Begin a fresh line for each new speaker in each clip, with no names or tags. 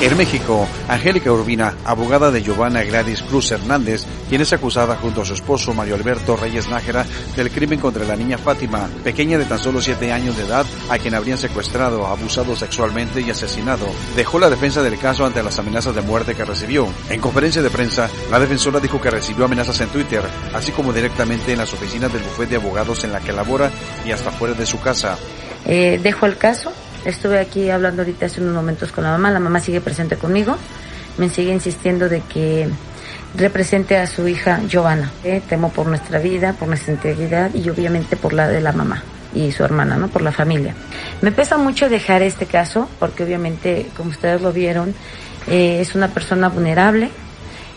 En México, Angélica Urbina, abogada de Giovanna Gladys Cruz Hernández, quien es acusada junto a su esposo Mario Alberto Reyes Nájera del crimen contra la niña Fátima, pequeña de tan solo 7 años de edad, a quien habrían secuestrado, abusado sexualmente y asesinado, dejó la defensa del caso ante las amenazas de muerte que recibió. En conferencia de prensa, la defensora dijo que recibió amenazas en Twitter, así como directamente en las oficinas del bufete de abogados en la que labora y hasta fuera de su casa.
Eh, dejo el caso Estuve aquí hablando ahorita hace unos momentos con la mamá, la mamá sigue presente conmigo, me sigue insistiendo de que represente a su hija Giovanna. Eh, temo por nuestra vida, por nuestra integridad y obviamente por la de la mamá y su hermana, ¿no? Por la familia. Me pesa mucho dejar este caso porque obviamente, como ustedes lo vieron, eh, es una persona vulnerable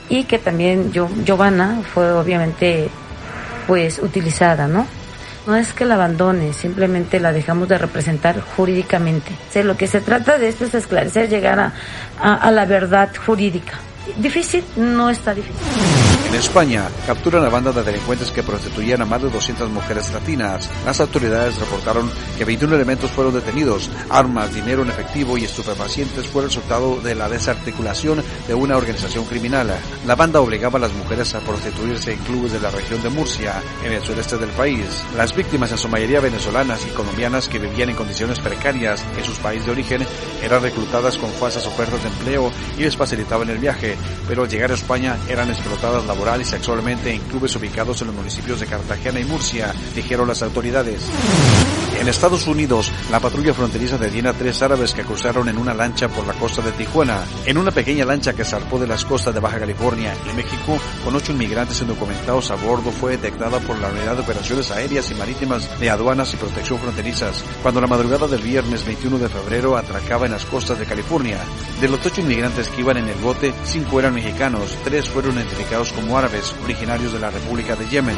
y que también yo, Giovanna fue obviamente pues utilizada, ¿no? No es que la abandone, simplemente la dejamos de representar jurídicamente. O lo que se trata de esto es esclarecer, llegar a, a la verdad jurídica. Difícil, no está difícil.
En España, capturan a banda de delincuentes que prostituían a más de 200 mujeres latinas. Las autoridades reportaron que 21 elementos fueron detenidos. Armas, dinero en efectivo y estupefacientes fue el resultado de la desarticulación de una organización criminal. La banda obligaba a las mujeres a prostituirse en clubes de la región de Murcia, en el sureste del país. Las víctimas, en su mayoría venezolanas y colombianas que vivían en condiciones precarias en sus países de origen, eran reclutadas con falsas ofertas de empleo y les facilitaban el viaje, pero al llegar a España eran explotadas laboralmente y sexualmente en clubes ubicados en los municipios de Cartagena y Murcia, dijeron las autoridades. En Estados Unidos, la patrulla fronteriza detiene a tres árabes que cruzaron en una lancha por la costa de Tijuana. En una pequeña lancha que zarpó de las costas de Baja California y México, con ocho inmigrantes indocumentados a bordo, fue detectada por la Unidad de Operaciones Aéreas y Marítimas de Aduanas y Protección Fronterizas, cuando la madrugada del viernes 21 de febrero atracaba en las costas de California. De los ocho inmigrantes que iban en el bote, cinco eran mexicanos, tres fueron identificados como árabes originarios de la República de Yemen.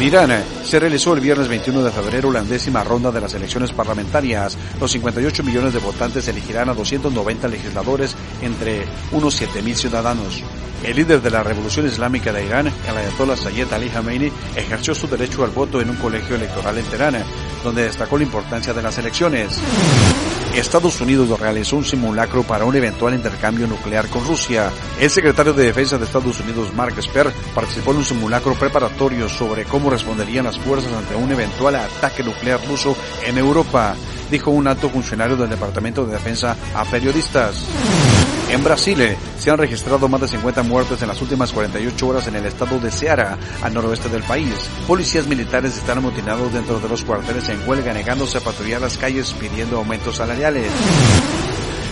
En Irán se realizó el viernes 21 de febrero la décima ronda de las elecciones parlamentarias. Los 58 millones de votantes elegirán a 290 legisladores entre unos 7.000 ciudadanos. El líder de la Revolución Islámica de Irán, el ayatollah Sayed Ali Khamenei, ejerció su derecho al voto en un colegio electoral en Teherán, donde destacó la importancia de las elecciones. Estados Unidos realizó un simulacro para un eventual intercambio nuclear con Rusia. El secretario de Defensa de Estados Unidos, Mark Esper, participó en un simulacro preparatorio sobre cómo responderían las fuerzas ante un eventual ataque nuclear ruso en Europa, dijo un alto funcionario del Departamento de Defensa a periodistas. En Brasil eh, se han registrado más de 50 muertes en las últimas 48 horas en el estado de Ceará, al noroeste del país. Policías militares están amotinados dentro de los cuarteles en huelga negándose a patrullar las calles pidiendo aumentos salariales.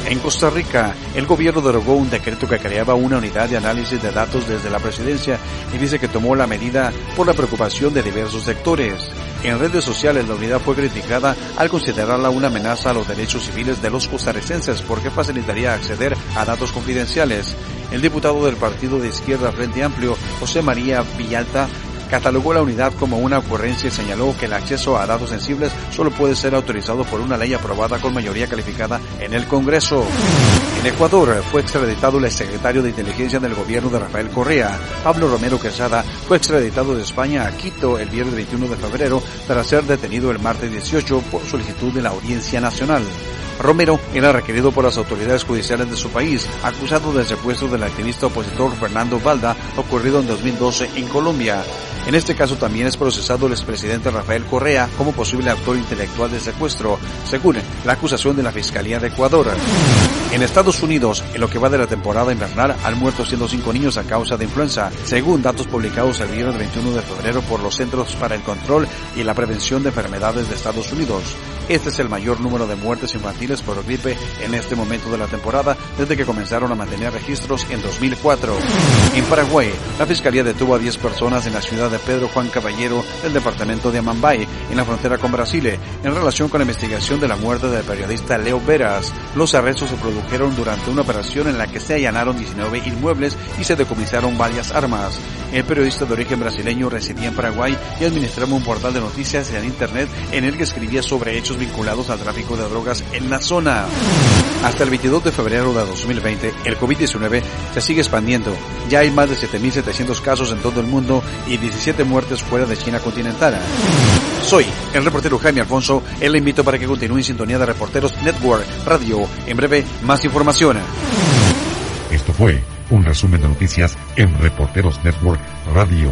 En Costa Rica, el gobierno derogó un decreto que creaba una unidad de análisis de datos desde la presidencia y dice que tomó la medida por la preocupación de diversos sectores. En redes sociales la unidad fue criticada al considerarla una amenaza a los derechos civiles de los costarricenses porque facilitaría acceder a datos confidenciales. El diputado del partido de izquierda Frente Amplio, José María Villalta, catalogó la unidad como una ocurrencia y señaló que el acceso a datos sensibles solo puede ser autorizado por una ley aprobada con mayoría calificada en el Congreso. En Ecuador fue extraditado el secretario de inteligencia del gobierno de Rafael Correa. Pablo Romero Quesada fue extraditado de España a Quito el viernes 21 de febrero tras ser detenido el martes 18 por solicitud de la Audiencia Nacional. Romero era requerido por las autoridades judiciales de su país, acusado del secuestro del activista opositor Fernando Valda, ocurrido en 2012 en Colombia. En este caso también es procesado el expresidente Rafael Correa como posible autor intelectual del secuestro, según la acusación de la Fiscalía de Ecuador. En Estados Unidos, en lo que va de la temporada invernal, han muerto 105 niños a causa de influenza, según datos publicados el viernes 21 de febrero por los Centros para el Control y la Prevención de Enfermedades de Estados Unidos. Este es el mayor número de muertes infantiles por gripe en este momento de la temporada desde que comenzaron a mantener registros en 2004. En Paraguay, la Fiscalía detuvo a 10 personas en la ciudad de Pedro Juan Caballero del departamento de Amambay, en la frontera con Brasil, en relación con la investigación de la muerte del periodista Leo Veras. Los arrestos se produjeron durante una operación en la que se allanaron 19 inmuebles y se decomisaron varias armas. El periodista de origen brasileño residía en Paraguay y administraba un portal de noticias en Internet en el que escribía sobre hechos vinculados al tráfico de drogas en la zona. Hasta el 22 de febrero de 2020, el COVID-19 se sigue expandiendo. Ya hay más de 7.700 casos en todo el mundo y 17 muertes fuera de China continental. Soy el reportero Jaime Alfonso. Él le invito para que continúe en sintonía de Reporteros Network Radio. En breve, más información.
Esto fue un resumen de noticias en Reporteros Network Radio.